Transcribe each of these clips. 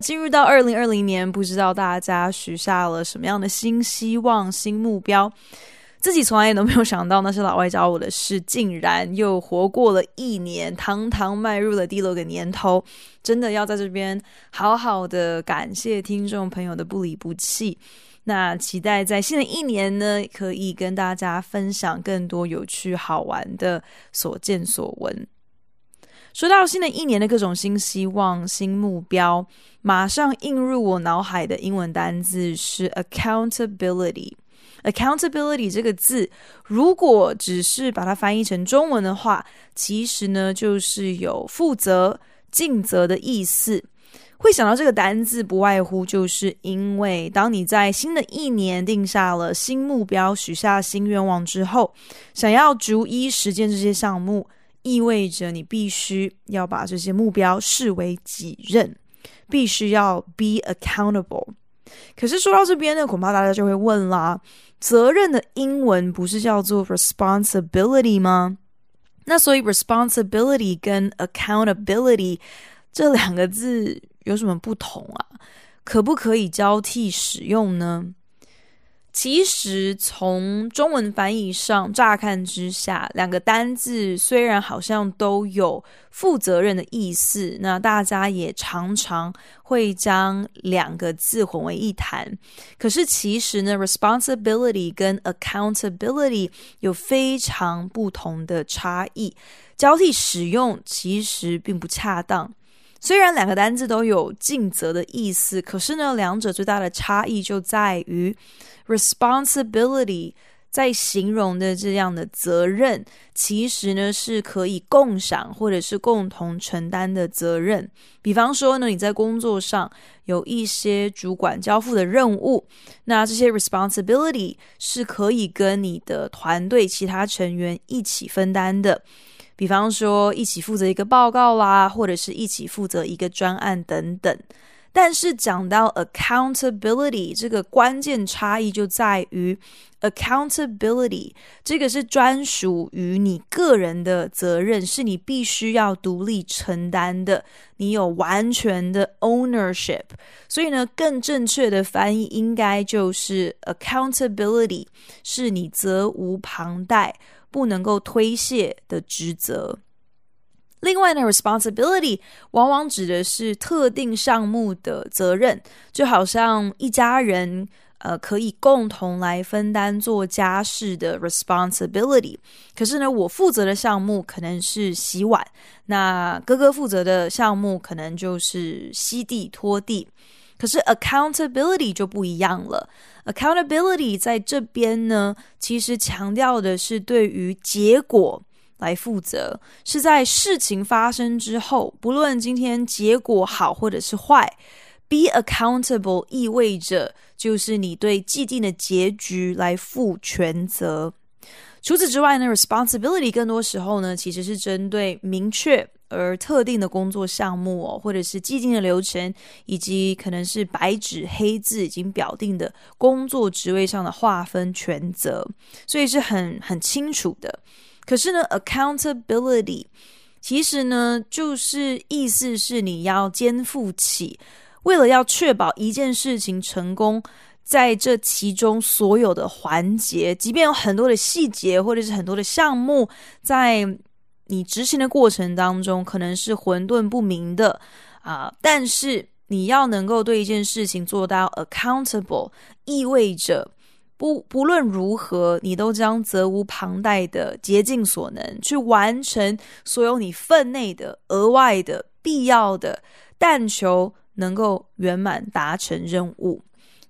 进入到二零二零年，不知道大家许下了什么样的新希望、新目标？自己从来也都没有想到，那些老外教我的事，竟然又活过了一年，堂堂迈入了第六个年头。真的要在这边好好的感谢听众朋友的不离不弃。那期待在新的一年呢，可以跟大家分享更多有趣好玩的所见所闻。说到新的一年的各种新希望、新目标，马上映入我脑海的英文单字是 accountability。accountability 这个字，如果只是把它翻译成中文的话，其实呢就是有负责、尽责的意思。会想到这个单字，不外乎就是因为当你在新的一年定下了新目标、许下新愿望之后，想要逐一实践这些项目。意味着你必须要把这些目标视为己任，必须要 be accountable。可是说到这边呢，恐怕大家就会问啦：责任的英文不是叫做 responsibility 吗？那所以 responsibility 跟 accountability 这两个字有什么不同啊？可不可以交替使用呢？其实，从中文翻译上，乍看之下，两个单字虽然好像都有负责任的意思，那大家也常常会将两个字混为一谈。可是，其实呢，responsibility 跟 accountability 有非常不同的差异，交替使用其实并不恰当。虽然两个单字都有尽责的意思，可是呢，两者最大的差异就在于 responsibility 在形容的这样的责任，其实呢是可以共享或者是共同承担的责任。比方说呢，你在工作上有一些主管交付的任务，那这些 responsibility 是可以跟你的团队其他成员一起分担的。比方说，一起负责一个报告啦，或者是一起负责一个专案等等。但是讲到 accountability 这个关键差异就在于，accountability 这个是专属于你个人的责任，是你必须要独立承担的，你有完全的 ownership。所以呢，更正确的翻译应该就是 accountability 是你责无旁贷。不能够推卸的职责。另外呢，responsibility 往往指的是特定项目的责任，就好像一家人呃可以共同来分担做家事的 responsibility。可是呢，我负责的项目可能是洗碗，那哥哥负责的项目可能就是吸地拖地。可是 accountability 就不一样了。Accountability 在这边呢，其实强调的是对于结果来负责，是在事情发生之后，不论今天结果好或者是坏，be accountable 意味着就是你对既定的结局来负全责。除此之外呢，responsibility 更多时候呢，其实是针对明确。而特定的工作项目哦，或者是既定的流程，以及可能是白纸黑字已经表定的工作职位上的划分权责，所以是很很清楚的。可是呢，accountability 其实呢，就是意思是你要肩负起，为了要确保一件事情成功，在这其中所有的环节，即便有很多的细节，或者是很多的项目在。你执行的过程当中可能是混沌不明的啊，但是你要能够对一件事情做到 accountable，意味着不不论如何，你都将责无旁贷的竭尽所能去完成所有你分内的额外的必要的，但求能够圆满达成任务。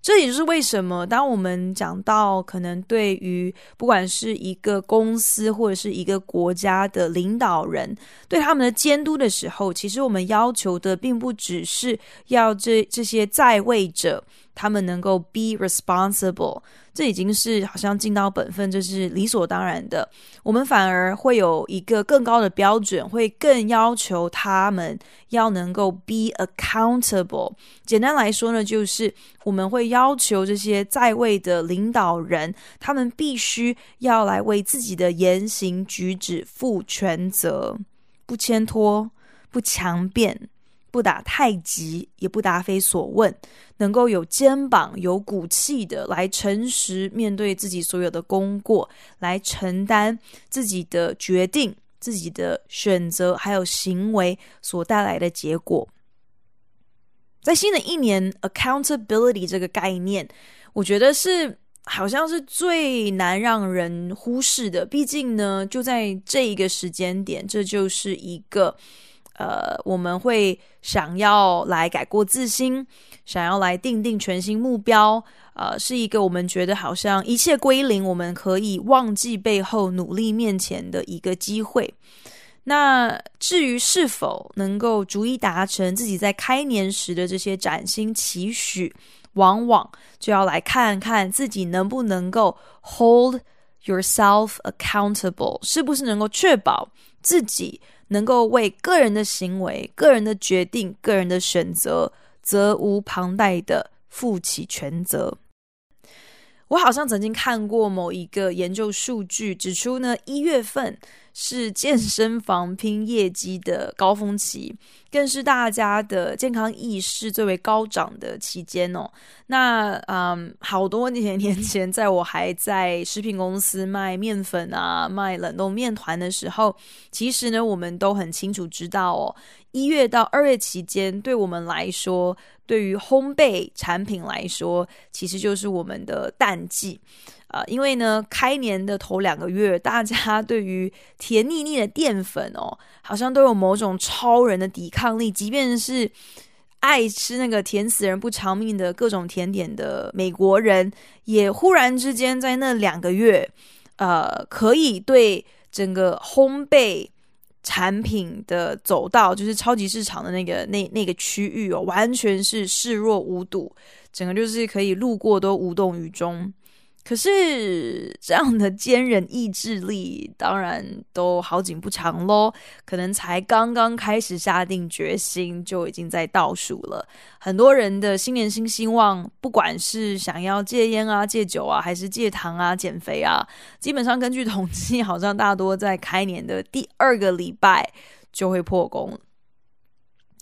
这也就是为什么，当我们讲到可能对于不管是一个公司或者是一个国家的领导人对他们的监督的时候，其实我们要求的并不只是要这这些在位者他们能够 be responsible。这已经是好像尽到本分，这是理所当然的。我们反而会有一个更高的标准，会更要求他们要能够 be accountable。简单来说呢，就是我们会要求这些在位的领导人，他们必须要来为自己的言行举止负全责，不牵拖，不强辩。不打太极，也不答非所问，能够有肩膀、有骨气的来诚实面对自己所有的功过，来承担自己的决定、自己的选择还有行为所带来的结果。在新的一年，accountability 这个概念，我觉得是好像是最难让人忽视的。毕竟呢，就在这一个时间点，这就是一个。呃，我们会想要来改过自新，想要来定定全新目标，呃，是一个我们觉得好像一切归零，我们可以忘记背后努力面前的一个机会。那至于是否能够逐一达成自己在开年时的这些崭新期许，往往就要来看看自己能不能够 hold yourself accountable，是不是能够确保自己。能够为个人的行为、个人的决定、个人的选择，责无旁贷的负起全责。我好像曾经看过某一个研究数据，指出呢，一月份是健身房拼业绩的高峰期，更是大家的健康意识最为高涨的期间哦。那嗯，好多年年前，在我还在食品公司卖面粉啊、卖冷冻面团的时候，其实呢，我们都很清楚知道哦，一月到二月期间，对我们来说，对于烘焙产品来说，其实就是我们的淡季。啊，因为呢，开年的头两个月，大家对于甜腻腻的淀粉哦，好像都有某种超人的抵抗力。即便是爱吃那个甜死人不偿命的各种甜点的美国人，也忽然之间在那两个月，呃，可以对整个烘焙产品的走道，就是超级市场的那个那那个区域哦，完全是视若无睹，整个就是可以路过都无动于衷。可是这样的坚韧意志力，当然都好景不长喽。可能才刚刚开始下定决心，就已经在倒数了。很多人的新年新希望，不管是想要戒烟啊、戒酒啊，还是戒糖啊、减肥啊，基本上根据统计，好像大多在开年的第二个礼拜就会破功。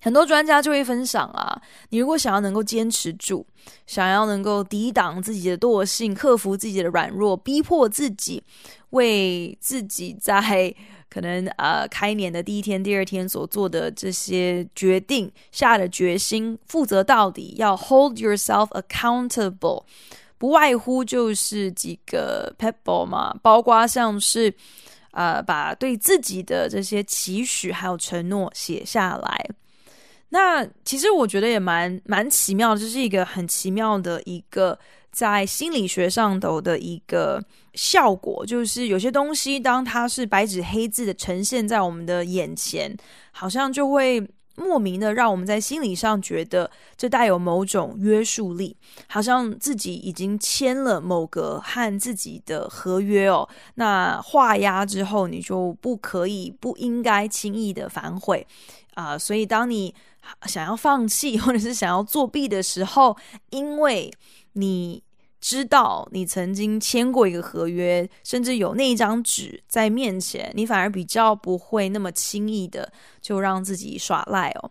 很多专家就会分享啊，你如果想要能够坚持住，想要能够抵挡自己的惰性，克服自己的软弱，逼迫自己为自己在 可能呃开年的第一天、第二天所做的这些决定下的决心负责到底，要 hold yourself accountable，不外乎就是几个 pebble 嘛，包括像是呃把对自己的这些期许还有承诺写下来。那其实我觉得也蛮蛮奇妙的，这是一个很奇妙的一个在心理学上头的一个效果，就是有些东西当它是白纸黑字的呈现在我们的眼前，好像就会莫名的让我们在心理上觉得这带有某种约束力，好像自己已经签了某个和自己的合约哦，那画押之后你就不可以不应该轻易的反悔。啊，所以当你想要放弃，或者是想要作弊的时候，因为你知道你曾经签过一个合约，甚至有那一张纸在面前，你反而比较不会那么轻易的就让自己耍赖哦。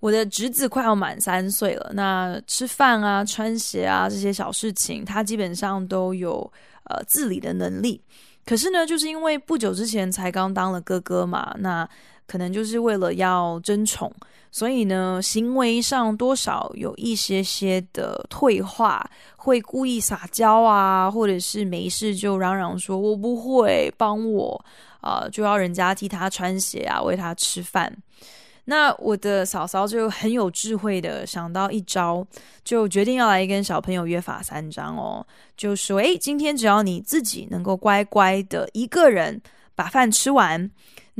我的侄子快要满三岁了，那吃饭啊、穿鞋啊这些小事情，他基本上都有呃自理的能力。可是呢，就是因为不久之前才刚当了哥哥嘛，那可能就是为了要争宠。所以呢，行为上多少有一些些的退化，会故意撒娇啊，或者是没事就嚷嚷说“我不会，帮我”，啊、就要人家替他穿鞋啊，喂他吃饭。那我的嫂嫂就很有智慧的想到一招，就决定要来跟小朋友约法三章哦，就说：诶，今天只要你自己能够乖乖的一个人把饭吃完。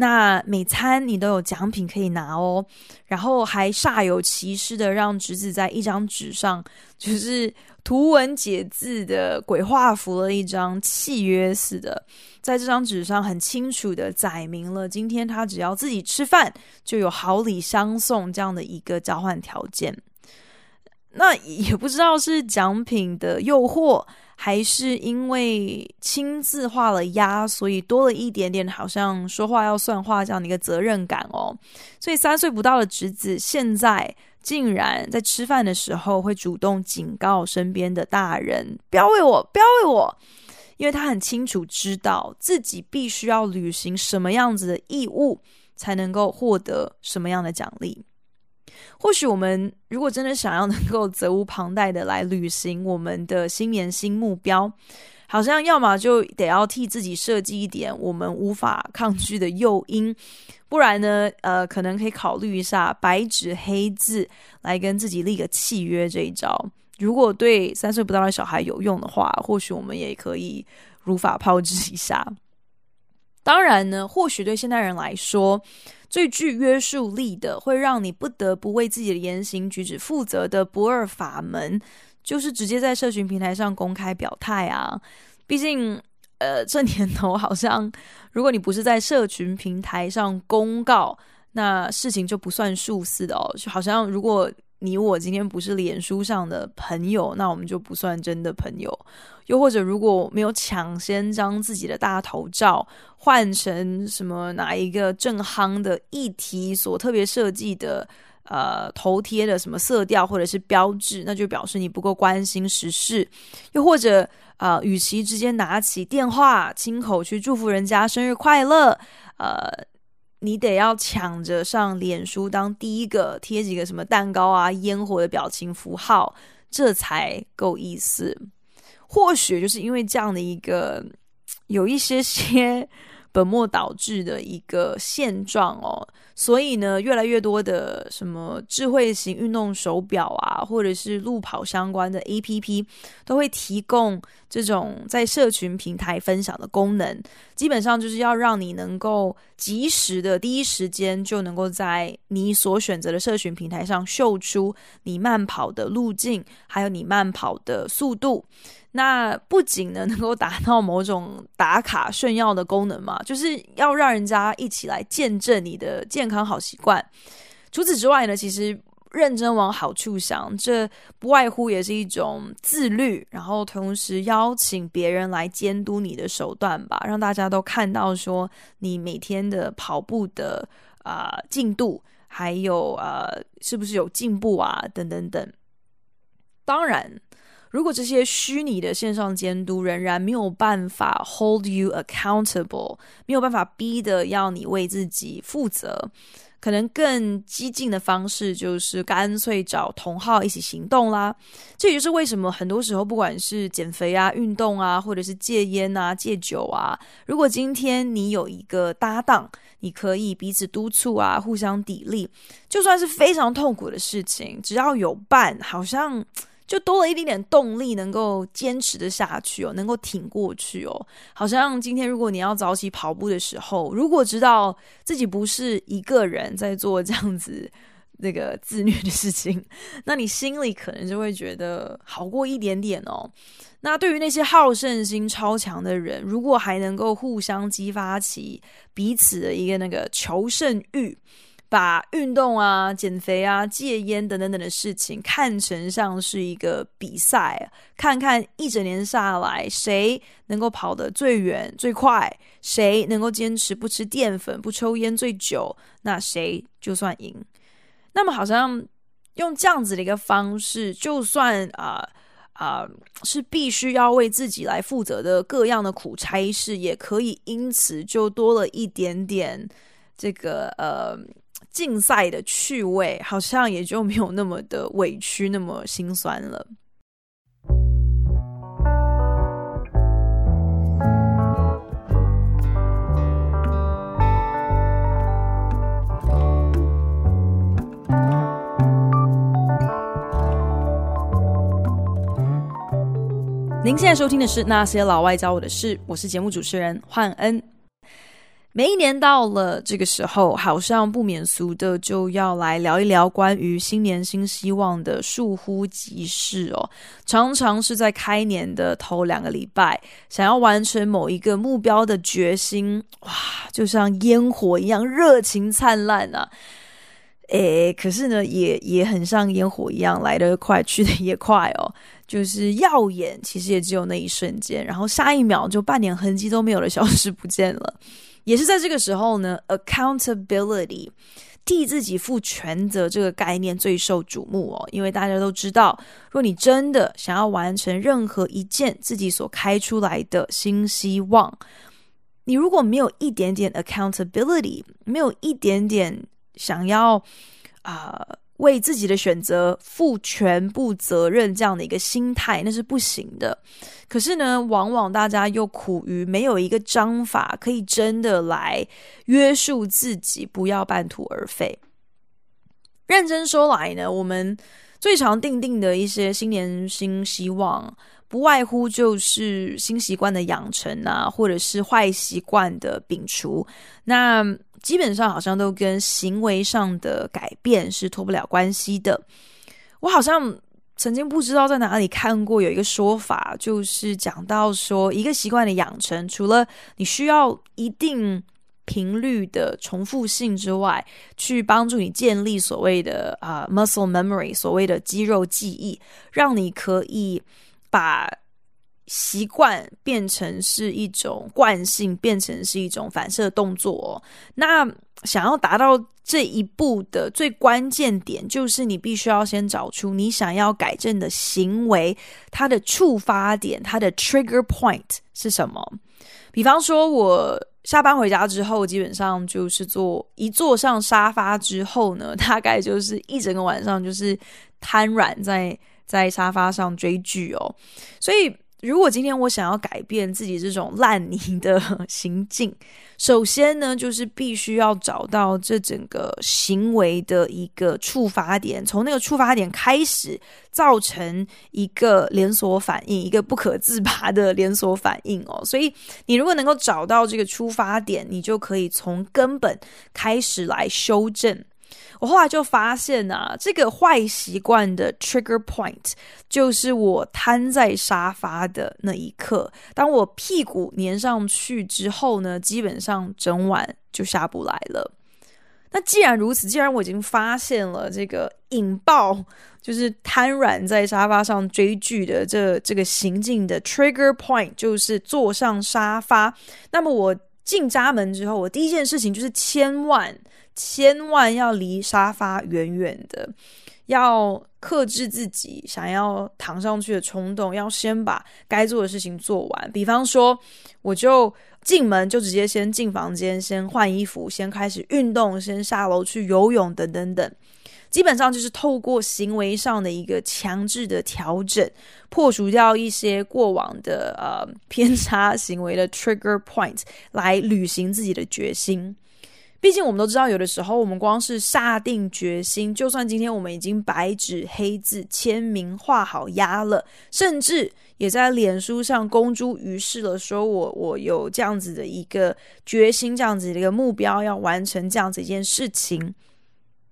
那每餐你都有奖品可以拿哦，然后还煞有其事的让侄子在一张纸上，就是图文解字的鬼画符了一张契约似的，在这张纸上很清楚的载明了今天他只要自己吃饭就有好礼相送这样的一个交换条件。那也不知道是奖品的诱惑。还是因为亲自画了押，所以多了一点点，好像说话要算话这样的一个责任感哦。所以三岁不到的侄子现在竟然在吃饭的时候会主动警告身边的大人，不要喂我，不要喂我，因为他很清楚知道自己必须要履行什么样子的义务，才能够获得什么样的奖励。或许我们如果真的想要能够责无旁贷的来履行我们的新年新目标，好像要么就得要替自己设计一点我们无法抗拒的诱因，不然呢，呃，可能可以考虑一下白纸黑字来跟自己立个契约这一招。如果对三岁不到的小孩有用的话，或许我们也可以如法炮制一下。当然呢，或许对现代人来说，最具约束力的，会让你不得不为自己的言行举止负责的不二法门，就是直接在社群平台上公开表态啊。毕竟，呃，这年头好像，如果你不是在社群平台上公告，那事情就不算数似的哦。就好像如果你我今天不是脸书上的朋友，那我们就不算真的朋友。又或者，如果没有抢先将自己的大头照换成什么哪一个正夯的议题所特别设计的呃头贴的什么色调或者是标志，那就表示你不够关心时事。又或者啊、呃，与其直接拿起电话亲口去祝福人家生日快乐，呃。你得要抢着上脸书当第一个贴几个什么蛋糕啊、烟火的表情符号，这才够意思。或许就是因为这样的一个有一些些本末倒置的一个现状哦。所以呢，越来越多的什么智慧型运动手表啊，或者是路跑相关的 APP，都会提供这种在社群平台分享的功能。基本上就是要让你能够及时的第一时间就能够在你所选择的社群平台上秀出你慢跑的路径，还有你慢跑的速度。那不仅呢能够达到某种打卡炫耀的功能嘛，就是要让人家一起来见证你的健康好习惯。除此之外呢，其实认真往好处想，这不外乎也是一种自律，然后同时邀请别人来监督你的手段吧，让大家都看到说你每天的跑步的啊、进度，还有呃是不是有进步啊等等等。当然。如果这些虚拟的线上监督仍然没有办法 hold you accountable，没有办法逼得要你为自己负责，可能更激进的方式就是干脆找同好一起行动啦。这也就是为什么很多时候，不管是减肥啊、运动啊，或者是戒烟啊、戒酒啊，如果今天你有一个搭档，你可以彼此督促啊，互相砥砺，就算是非常痛苦的事情，只要有伴，好像。就多了一点点动力，能够坚持的下去哦，能够挺过去哦。好像今天如果你要早起跑步的时候，如果知道自己不是一个人在做这样子那个自虐的事情，那你心里可能就会觉得好过一点点哦。那对于那些好胜心超强的人，如果还能够互相激发起彼此的一个那个求胜欲。把运动啊、减肥啊、戒烟等等等的事情看成像是一个比赛，看看一整年下来谁能够跑得最远最快，谁能够坚持不吃淀粉、不抽烟最久，那谁就算赢。那么好像用这样子的一个方式，就算啊啊、是必须要为自己来负责的各样的苦差事，也可以因此就多了一点点这个呃。竞赛的趣味好像也就没有那么的委屈那么心酸了。您现在收听的是那些老外教我的事我是节目主持人焕恩。每一年到了这个时候，好像不免俗的就要来聊一聊关于新年新希望的疏忽即逝哦。常常是在开年的头两个礼拜，想要完成某一个目标的决心，哇，就像烟火一样热情灿烂啊！诶，可是呢，也也很像烟火一样来得快，去得也快哦。就是耀眼，其实也只有那一瞬间，然后下一秒就半点痕迹都没有的消失不见了。也是在这个时候呢，accountability，替自己负全责这个概念最受瞩目哦。因为大家都知道，若你真的想要完成任何一件自己所开出来的新希望，你如果没有一点点 accountability，没有一点点想要啊。为自己的选择负全部责任，这样的一个心态，那是不行的。可是呢，往往大家又苦于没有一个章法，可以真的来约束自己，不要半途而废。认真说来呢，我们最常定定的一些新年新希望，不外乎就是新习惯的养成啊，或者是坏习惯的摒除。那基本上好像都跟行为上的改变是脱不了关系的。我好像曾经不知道在哪里看过有一个说法，就是讲到说一个习惯的养成，除了你需要一定频率的重复性之外，去帮助你建立所谓的啊、muscle memory，所谓的肌肉记忆，让你可以把。习惯变成是一种惯性，变成是一种反射动作哦。那想要达到这一步的最关键点，就是你必须要先找出你想要改正的行为，它的触发点，它的 trigger point 是什么。比方说，我下班回家之后，基本上就是坐一坐上沙发之后呢，大概就是一整个晚上就是瘫软在在沙发上追剧哦，所以。如果今天我想要改变自己这种烂泥的行径，首先呢，就是必须要找到这整个行为的一个触发点，从那个触发点开始，造成一个连锁反应，一个不可自拔的连锁反应哦。所以，你如果能够找到这个出发点，你就可以从根本开始来修正。我后来就发现啊，这个坏习惯的 trigger point 就是我瘫在沙发的那一刻。当我屁股粘上去之后呢，基本上整晚就下不来了。那既然如此，既然我已经发现了这个引爆，就是瘫软在沙发上追剧的这这个行径的 trigger point 就是坐上沙发，那么我进家门之后，我第一件事情就是千万。千万要离沙发远远的，要克制自己想要躺上去的冲动，要先把该做的事情做完。比方说，我就进门就直接先进房间，先换衣服，先开始运动，先下楼去游泳，等等等。基本上就是透过行为上的一个强制的调整，破除掉一些过往的呃偏差行为的 trigger point，来履行自己的决心。毕竟我们都知道，有的时候我们光是下定决心，就算今天我们已经白纸黑字签名画好押了，甚至也在脸书上公诸于世了，说我我有这样子的一个决心，这样子的一个目标要完成这样子一件事情，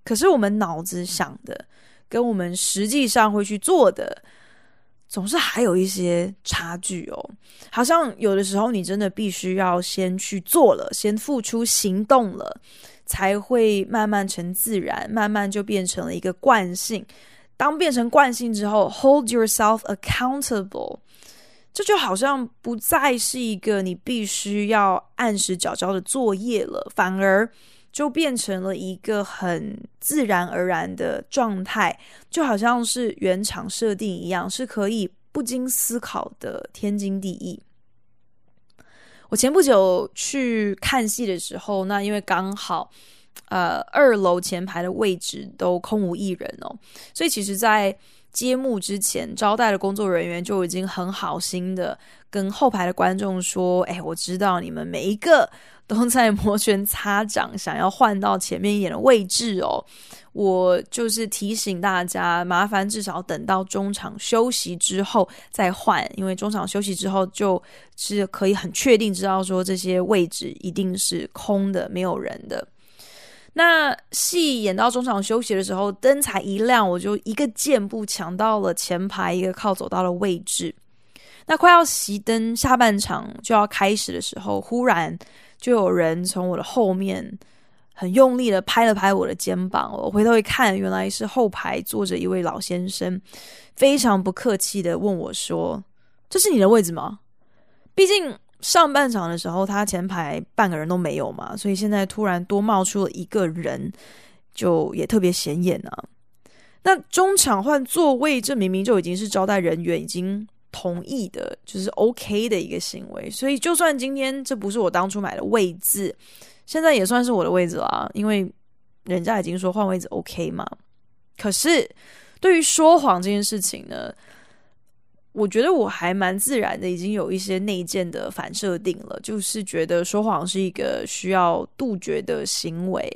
可是我们脑子想的跟我们实际上会去做的。总是还有一些差距哦，好像有的时候你真的必须要先去做了，先付出行动了，才会慢慢成自然，慢慢就变成了一个惯性。当变成惯性之后，hold yourself accountable，这就好像不再是一个你必须要按时缴交的作业了，反而。就变成了一个很自然而然的状态，就好像是原厂设定一样，是可以不经思考的天经地义。我前不久去看戏的时候，那因为刚好呃二楼前排的位置都空无一人哦，所以其实，在揭幕之前，招待的工作人员就已经很好心的跟后排的观众说：“哎，我知道你们每一个。” 都在摩拳擦掌，想要换到前面一点的位置哦。我就是提醒大家，麻烦至少等到中场休息之后再换，因为中场休息之后就是可以很确定知道说这些位置一定是空的，没有人的。那戏演到中场休息的时候，灯才一亮，我就一个箭步抢到了前排一个靠走道的位置。那快要熄灯，下半场就要开始的时候，忽然就有人从我的后面很用力的拍了拍我的肩膀。我回头一看，原来是后排坐着一位老先生，非常不客气的问我说：“这是你的位置吗？”毕竟。上半场的时候，他前排半个人都没有嘛，所以现在突然多冒出了一个人，就也特别显眼啊。那中场换座位，这明明就已经是招待人员已经同意的，就是 OK 的一个行为。所以就算今天这不是我当初买的位置，现在也算是我的位置啦，因为人家已经说换位置 OK 嘛。可是对于说谎这件事情呢？我觉得我还蛮自然的，已经有一些内建的反设定了，就是觉得说谎是一个需要杜绝的行为，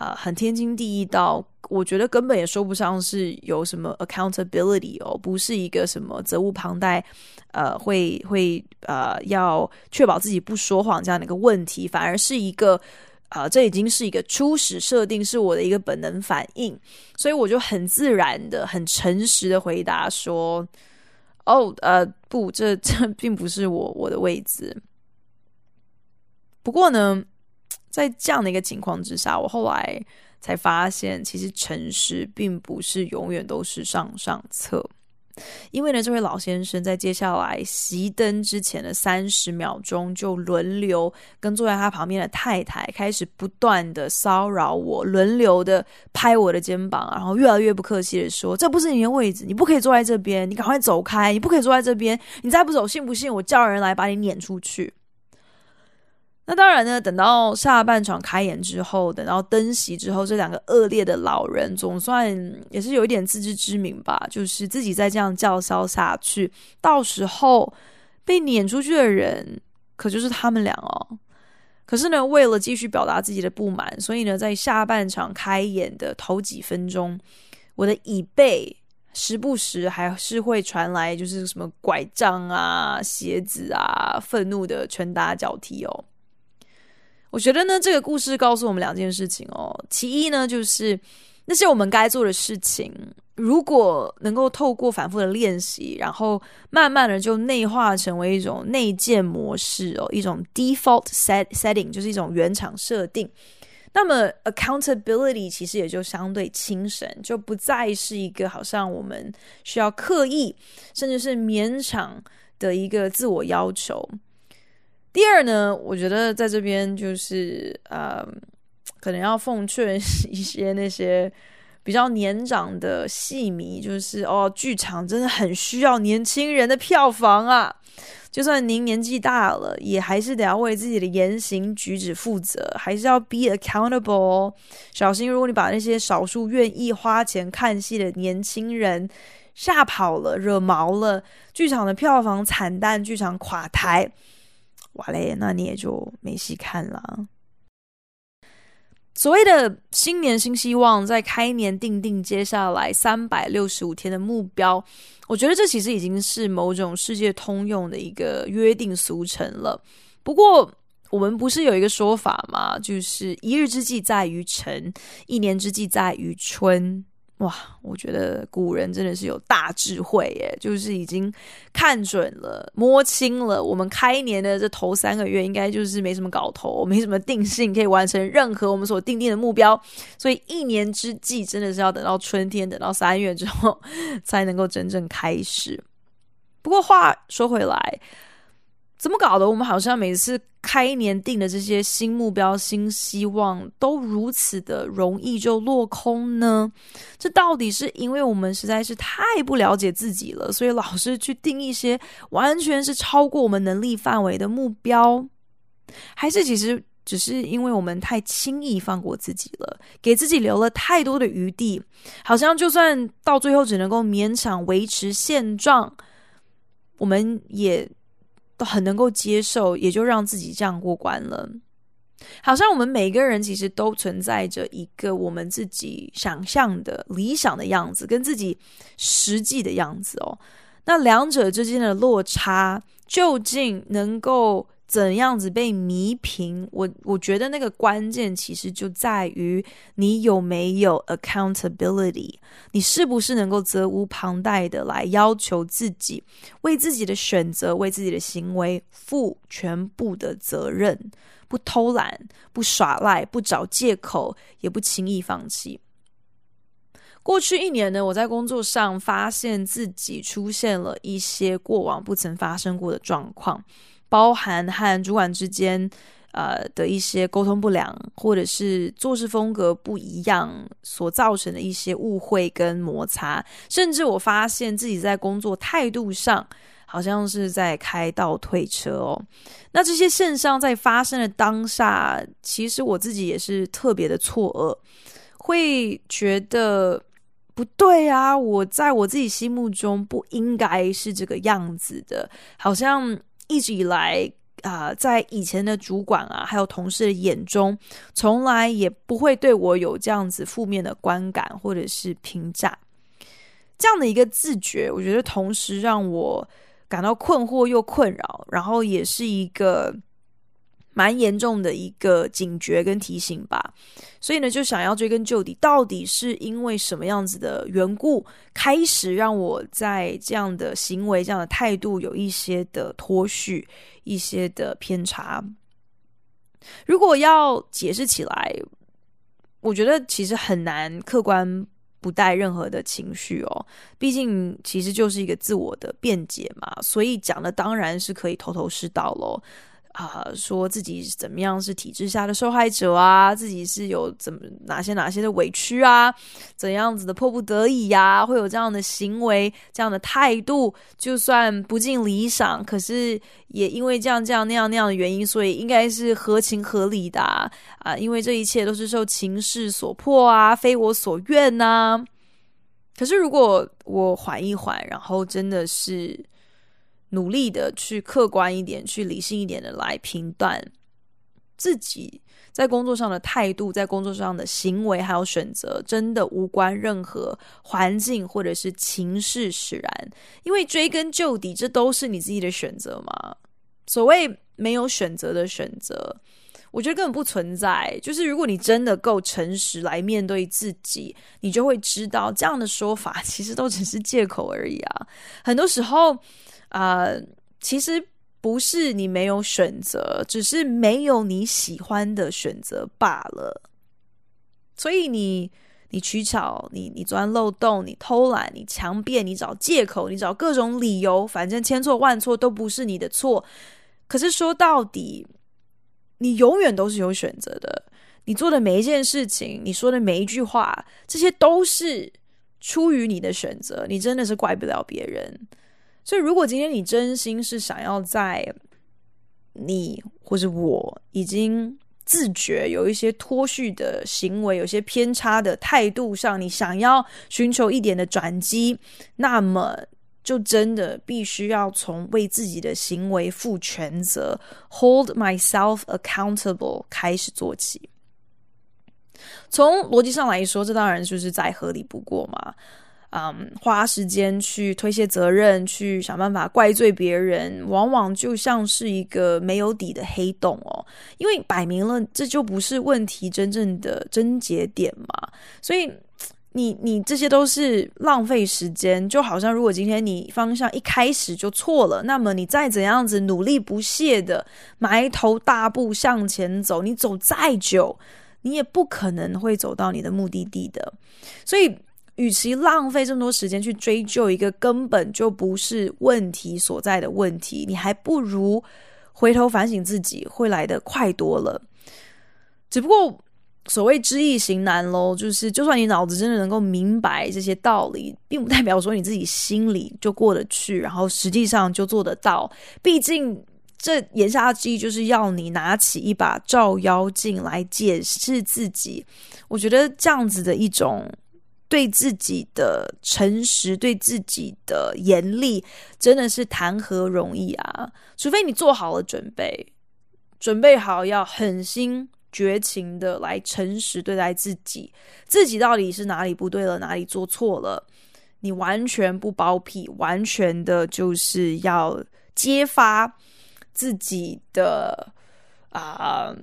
呃，很天经地义到我觉得根本也说不上是有什么 accountability 哦，不是一个什么责无旁贷，呃，会会呃要确保自己不说谎这样的一个问题，反而是一个啊、呃，这已经是一个初始设定，是我的一个本能反应，所以我就很自然的、很诚实的回答说。哦，呃，不，这这并不是我我的位置。不过呢，在这样的一个情况之下，我后来才发现，其实诚实并不是永远都是上上策。因为呢，这位老先生在接下来熄灯之前的三十秒钟，就轮流跟坐在他旁边的太太开始不断的骚扰我，轮流的拍我的肩膀，然后越来越不客气的说：“这不是你的位置，你不可以坐在这边，你赶快走开，你不可以坐在这边，你再不走，信不信我叫人来把你撵出去？”那当然呢，等到下半场开演之后，等到灯席之后，这两个恶劣的老人总算也是有一点自知之明吧，就是自己再这样叫嚣下去，到时候被撵出去的人可就是他们俩哦。可是呢，为了继续表达自己的不满，所以呢，在下半场开演的头几分钟，我的椅背时不时还是会传来就是什么拐杖啊、鞋子啊、愤怒的拳打脚踢哦。我觉得呢，这个故事告诉我们两件事情哦。其一呢，就是那些我们该做的事情，如果能够透过反复的练习，然后慢慢的就内化成为一种内建模式哦，一种 default set setting，就是一种原厂设定。那么 accountability 其实也就相对轻省，就不再是一个好像我们需要刻意，甚至是勉强的一个自我要求。第二呢，我觉得在这边就是呃，可能要奉劝一些那些比较年长的戏迷，就是哦，剧场真的很需要年轻人的票房啊！就算您年纪大了，也还是得要为自己的言行举止负责，还是要 be accountable。小心，如果你把那些少数愿意花钱看戏的年轻人吓跑了、惹毛了，剧场的票房惨淡，剧场垮台。哇嘞，那你也就没戏看了。所谓的新年新希望，在开年定定接下来三百六十五天的目标，我觉得这其实已经是某种世界通用的一个约定俗成了。不过，我们不是有一个说法吗？就是一日之计在于晨，一年之计在于春。哇，我觉得古人真的是有大智慧耶，就是已经看准了、摸清了，我们开年的这头三个月应该就是没什么搞头，没什么定性可以完成任何我们所定定的目标，所以一年之计真的是要等到春天，等到三月之后 才能够真正开始。不过话说回来。怎么搞的？我们好像每次开年定的这些新目标、新希望，都如此的容易就落空呢？这到底是因为我们实在是太不了解自己了，所以老是去定一些完全是超过我们能力范围的目标，还是其实只是因为我们太轻易放过自己了，给自己留了太多的余地，好像就算到最后只能够勉强维持现状，我们也。都很能够接受，也就让自己这样过关了。好像我们每个人其实都存在着一个我们自己想象的理想的样子，跟自己实际的样子哦。那两者之间的落差，究竟能够怎样子被弥平？我我觉得那个关键其实就在于你有没有 accountability，你是不是能够责无旁贷的来要求自己，为自己的选择、为自己的行为负全部的责任。不偷懒，不耍赖，不找借口，也不轻易放弃。过去一年呢，我在工作上发现自己出现了一些过往不曾发生过的状况，包含和主管之间呃的一些沟通不良，或者是做事风格不一样所造成的一些误会跟摩擦，甚至我发现自己在工作态度上。好像是在开倒退车哦。那这些现象在发生的当下，其实我自己也是特别的错愕，会觉得不对啊！我在我自己心目中不应该是这个样子的。好像一直以来啊、在以前的主管啊，还有同事的眼中，从来也不会对我有这样子负面的观感或者是评价。这样的一个自觉，我觉得同时让我。感到困惑又困扰，然后也是一个蛮严重的一个警觉跟提醒吧。所以呢，就想要追根究底，到底是因为什么样子的缘故，开始让我在这样的行为、这样的态度有一些的脱序、一些的偏差。如果要解释起来，我觉得其实很难客观。不带任何的情绪哦，毕竟其实就是一个自我的辩解嘛，所以讲的当然是可以头头是道喽。啊、呃，说自己怎么样是体制下的受害者啊，自己是有怎么哪些哪些的委屈啊，怎样子的迫不得已呀、啊，会有这样的行为、这样的态度，就算不尽理想，可是也因为这样这样那样那样的原因，所以应该是合情合理的啊，啊，因为这一切都是受情势所迫啊，非我所愿呐、啊。可是如果我缓一缓，然后真的是。努力的去客观一点，去理性一点的来评断自己在工作上的态度，在工作上的行为还有选择，真的无关任何环境或者是情势使然。因为追根究底，这都是你自己的选择嘛。所谓没有选择的选择，我觉得根本不存在。就是如果你真的够诚实来面对自己，你就会知道这样的说法其实都只是借口而已啊。很多时候。啊、其实不是你没有选择，只是没有你喜欢的选择罢了。所以你你取巧，你你钻漏洞，你偷懒，你强辩，你找借口，你找各种理由，反正千错万错都不是你的错。可是说到底，你永远都是有选择的。你做的每一件事情，你说的每一句话，这些都是出于你的选择。你真的是怪不了别人。所以，如果今天你真心是想要在你或者我已经自觉有一些脱序的行为、有些偏差的态度上，你想要寻求一点的转机，那么就真的必须要从为自己的行为负全责 （hold myself accountable） 开始做起。从逻辑上来说，这当然就是再合理不过嘛。嗯花时间去推卸责任，去想办法怪罪别人，往往就像是一个没有底的黑洞哦。因为摆明了这就不是问题真正的症结点嘛。所以你你这些都是浪费时间。就好像如果今天你方向一开始就错了，那么你再怎样子努力不懈的埋头大步向前走，你走再久，你也不可能会走到你的目的地的。所以。与其浪费这么多时间去追究一个根本就不是问题所在的问题，你还不如回头反省自己，会来得快多了。只不过所谓知易行难喽，就是就算你脑子真的能够明白这些道理，并不代表说你自己心里就过得去，然后实际上就做得到。毕竟这言下之意就是要你拿起一把照妖镜来检视自己。我觉得这样子的一种。对自己的诚实，对自己的严厉，真的是谈何容易啊！除非你做好了准备，准备好要狠心绝情的来诚实对待自己，自己到底是哪里不对了，哪里做错了，你完全不包庇，完全的就是要揭发自己的啊、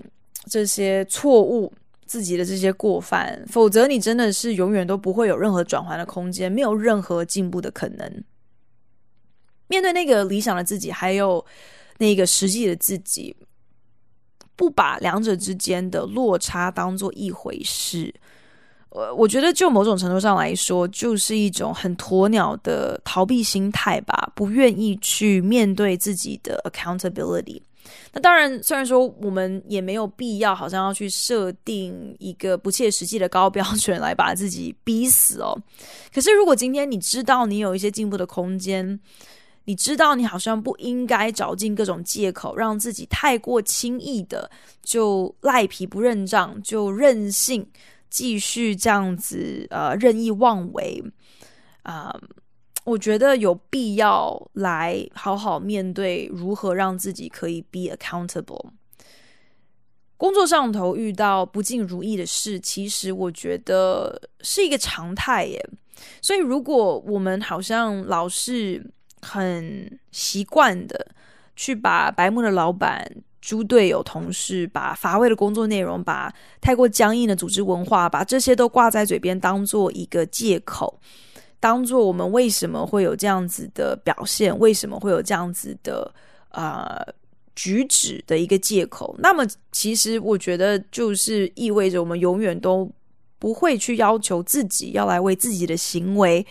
这些错误，自己的这些过犯，否则你真的是永远都不会有任何转换的空间，没有任何进步的可能。面对那个理想的自己，还有那个实际的自己，不把两者之间的落差当做一回事，我我觉得就某种程度上来说，就是一种很鸵鸟的逃避心态吧，不愿意去面对自己的 accountability。那当然，虽然说我们也没有必要，好像要去设定一个不切实际的高标准来把自己逼死哦。可是，如果今天你知道你有一些进步的空间，你知道，你好像不应该找尽各种借口，让自己太过轻易的就赖皮不认账，就任性继续这样子呃任意妄为啊、我觉得有必要来好好面对如何让自己可以 be accountable。工作上头遇到不尽如意的事，其实我觉得是一个常态耶。所以如果我们好像老是很习惯的去把白目的老板、猪队友、同事，把乏味的工作内容，把太过僵硬的组织文化，把这些都挂在嘴边，当做一个借口，当做我们为什么会有这样子的表现，为什么会有这样子的呃举止的一个借口。那么，其实我觉得就是意味着我们永远都不会去要求自己要来为自己的行为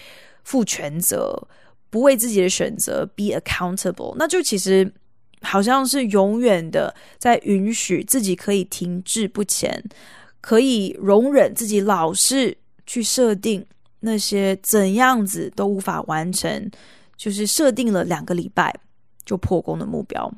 负全责。不为自己的选择 be accountable，那就其实好像是永远的在允许自己可以停滞不前，可以容忍自己老是去设定那些怎样子都无法完成，就是设定了两个礼拜就破功的目标。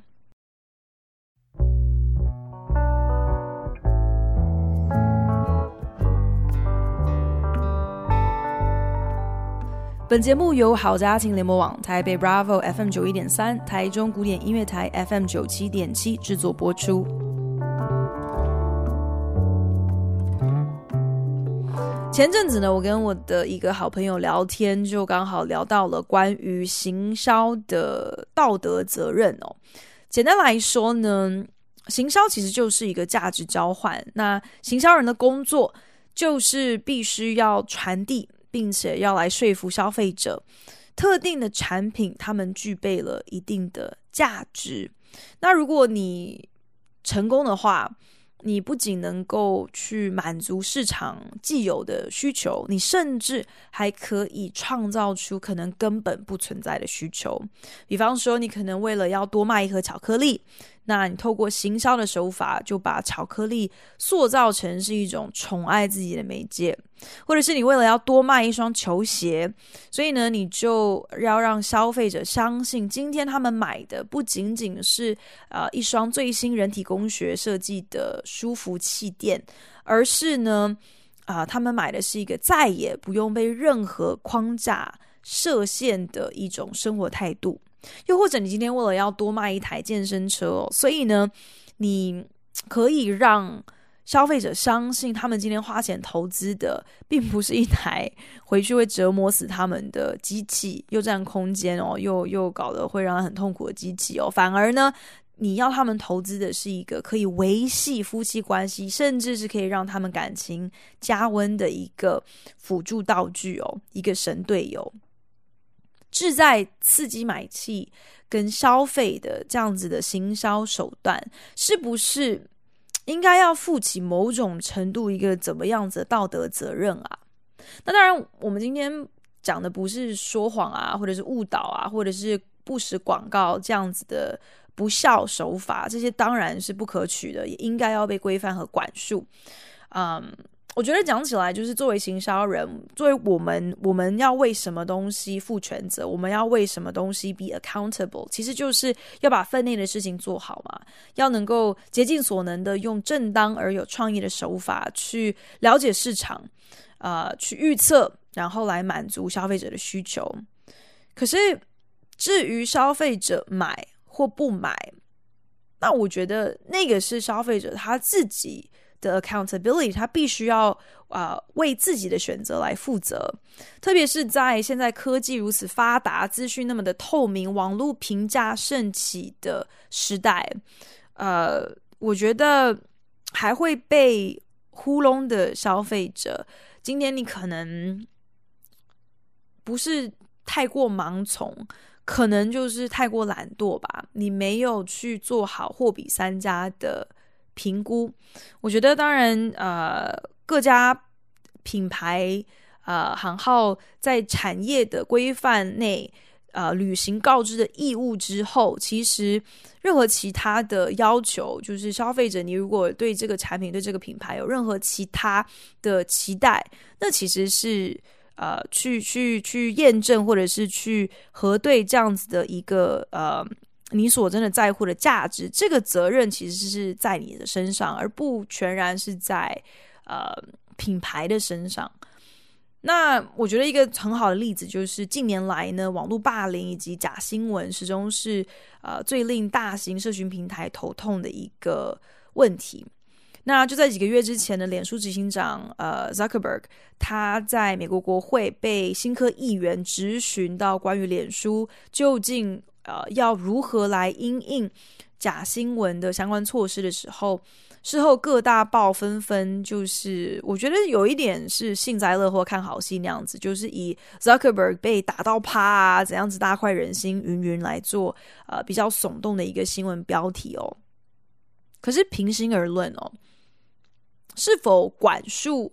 本节目由好家庭联盟网、台北 Bravo FM 九一点三、台中古典音乐台 FM 九七点七制作播出。前阵子呢，我跟我的一个好朋友聊天，就刚好聊到了关于行销的道德责任哦。简单来说呢，行销其实就是一个价值交换。那行销人的工作就是必须要传递。并且要来说服消费者，特定的产品他们具备了一定的价值。那如果你成功的话，你不仅能够去满足市场既有的需求，你甚至还可以创造出可能根本不存在的需求。比方说，你可能为了要多卖一盒巧克力。那你透过行销的手法，就把巧克力塑造成是一种宠爱自己的媒介，或者是你为了要多卖一双球鞋，所以呢，你就要让消费者相信，今天他们买的不仅仅是啊、一双最新人体工学设计的舒服气垫，而是呢啊、他们买的是一个再也不用被任何框架设限的一种生活态度。又或者你今天为了要多卖一台健身车，所以呢，你可以让消费者相信，他们今天花钱投资的，并不是一台回去会折磨死他们的机器，又占空间哦，又又搞得会让他很痛苦的机器哦。反而呢，你要他们投资的是一个可以维系夫妻关系，甚至是可以让他们感情加温的一个辅助道具哦，一个神队友。志在刺激买气跟消费的这样子的行销手段，是不是应该要负起某种程度一个怎么样子的道德责任啊？那当然，我们今天讲的不是说谎啊，或者是误导啊，或者是不实广告这样子的不孝手法，这些当然是不可取的，也应该要被规范和管束。嗯。我觉得讲起来，就是作为行销人，作为我们，我们要为什么东西负全责？我们要为什么东西 be accountable？其实就是要把分内的事情做好嘛，要能够竭尽所能的用正当而有创意的手法去了解市场，呃，去预测，然后来满足消费者的需求。可是，至于消费者买或不买，那我觉得那个是消费者他自己的 accountability，他必须要啊、为自己的选择来负责。特别是在现在科技如此发达、资讯那么的透明、网络评价盛起的时代，呃，我觉得还会被糊弄的消费者，今天你可能不是太过盲从。可能就是太过懒惰吧，你没有去做好货比三家的评估。我觉得，当然，呃，各家品牌、呃，行号在产业的规范内，呃，履行告知的义务之后，其实任何其他的要求，就是消费者，你如果对这个产品、对这个品牌有任何其他的期待，那其实是。呃，去去去验证，或者是去核对这样子的一个呃，你所真的在乎的价值，这个责任其实是在你的身上，而不全然是在呃品牌的身上。那我觉得一个很好的例子就是近年来呢，网络霸凌以及假新闻始终是呃最令大型社群平台头痛的一个问题。那就在几个月之前的脸书执行长呃 Zuckerberg，他在美国国会被新科议员质询到关于脸书究竟呃要如何来因应假新闻的相关措施的时候，事后各大报纷纷就是我觉得有一点是幸灾乐祸看好戏那样子，就是以 Zuckerberg 被打到趴啊怎样子大快人心云云来做呃比较耸动的一个新闻标题哦。可是平心而论哦。是否管束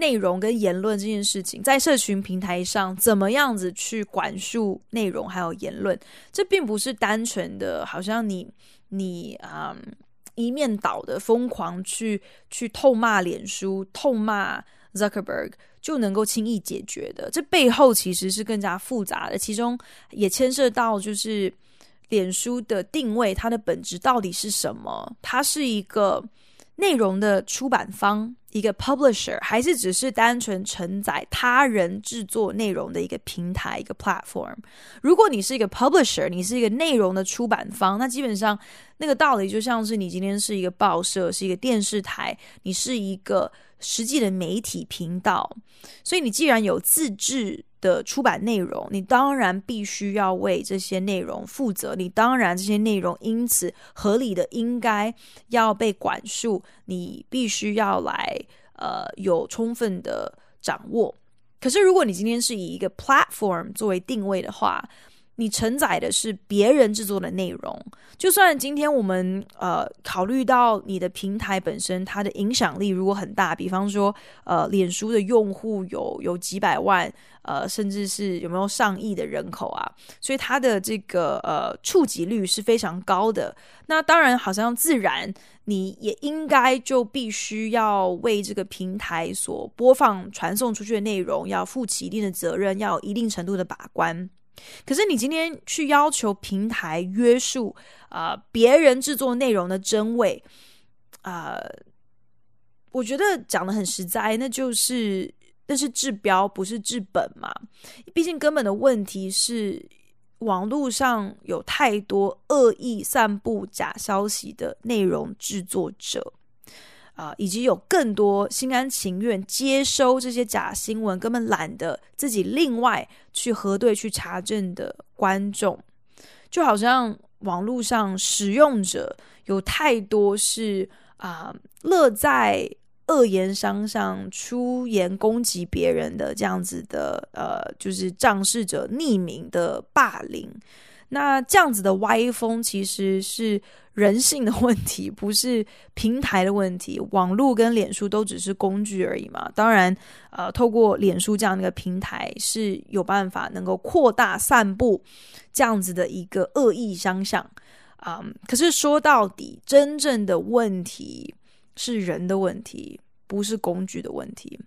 内容跟言论这件事情，在社群平台上怎么样子去管束内容还有言论？这并不是单纯的，好像你你啊、嗯、一面倒的疯狂去去痛骂脸书、痛骂 Zuckerberg 就能够轻易解决的。这背后其实是更加复杂的，其中也牵涉到就是脸书的定位，它的本质到底是什么？它是一个。内容的出版方，一个 publisher，还是只是单纯承载他人制作内容的一个平台，一个 platform。如果你是一个 publisher，你是一个内容的出版方，那基本上那个道理就像是你今天是一个报社，是一个电视台，你是一个实际的媒体频道，所以你既然有自制。的出版内容，你当然必须要为这些内容负责。你当然这些内容因此合理的应该要被管束，你必须要来呃有充分的掌握。可是如果你今天是以一个 platform 作为定位的话，你承载的是别人制作的内容，就算今天我们呃考虑到你的平台本身它的影响力如果很大，比方说呃脸书的用户有有几百万，呃甚至是有没有上亿的人口啊，所以它的这个呃触及率是非常高的。那当然好像自然你也应该就必须要为这个平台所播放传送出去的内容要负起一定的责任，要有一定程度的把关。可是你今天去要求平台约束啊，别人制作内容的真伪啊，我觉得讲得很实在，那就是那是治标不是治本嘛。毕竟根本的问题是网络上有太多恶意散布假消息的内容制作者。啊，以及有更多心甘情愿接收这些假新闻，根本懒得自己另外去核对、去查证的观众，就好像网络上使用者有太多是啊，乐在恶言相向、出言攻击别人的这样子的，呃，就是仗势者匿名的霸凌。那这样子的歪风其实是人性的问题，不是平台的问题。网络跟脸书都只是工具而已嘛。当然，呃，透过脸书这样的一个平台是有办法能够扩大散布这样子的一个恶意相向啊。可是说到底，真正的问题是人的问题，不是工具的问题。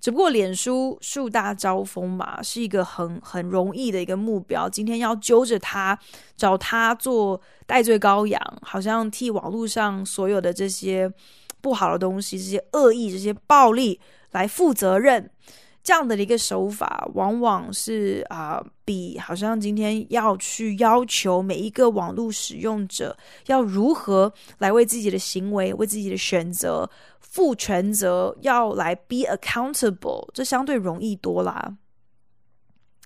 只不过脸书树大招风嘛，是一个很很容易的一个目标。今天要揪着他，找他做戴罪羔羊，好像替网络上所有的这些不好的东西、这些恶意、这些暴力来负责任。这样的一个手法，往往是啊、比好像今天要去要求每一个网络使用者要如何来为自己的行为、为自己的选择负全责，要来 be accountable，这相对容易多啦。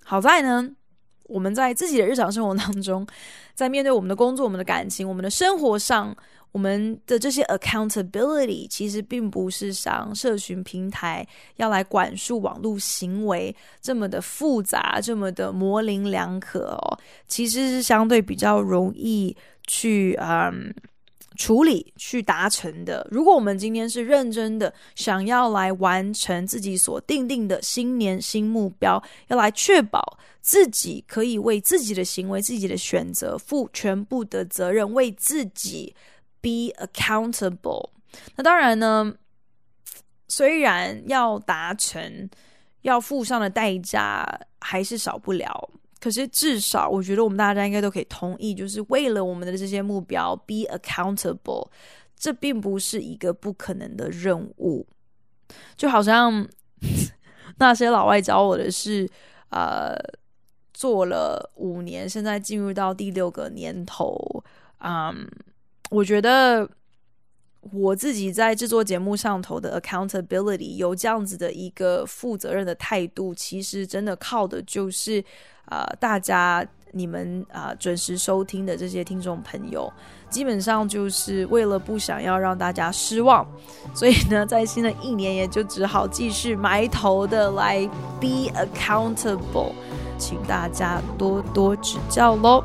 好在呢，我们在自己的日常生活当中，在面对我们的工作、我们的感情、我们的生活上。我们的这些 accountability 其实并不是像社群平台要来管束网络行为这么的复杂，这么的模棱两可哦。其实是相对比较容易去嗯处理、去达成的。如果我们今天是认真的想要来完成自己所定定的新年新目标，要来确保自己可以为自己的行为、自己的选择负全部的责任，为自己。Be accountable。那当然呢，虽然要达成，要付上的代价还是少不了。可是至少，我觉得我们大家应该都可以同意，就是为了我们的这些目标，be accountable，这并不是一个不可能的任务。就好像那些老外教我的是，呃，做了五年，现在进入到第六个年头，嗯。我觉得我自己在制作节目上头的 accountability 有这样子的一个负责任的态度，其实真的靠的就是啊、呃，大家你们啊、呃、准时收听的这些听众朋友，基本上就是为了不想要让大家失望，所以呢，在新的一年也就只好继续埋头的来 be accountable，请大家多多指教喽。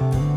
Bye.